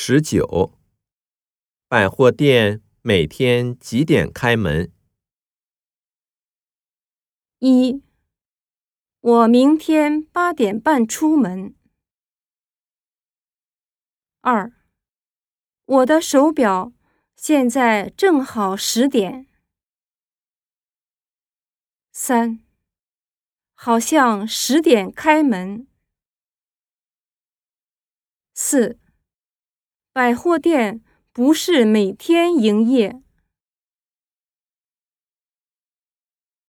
十九，百货店每天几点开门？一，我明天八点半出门。二，我的手表现在正好十点。三，好像十点开门。四。百货店不是每天营业。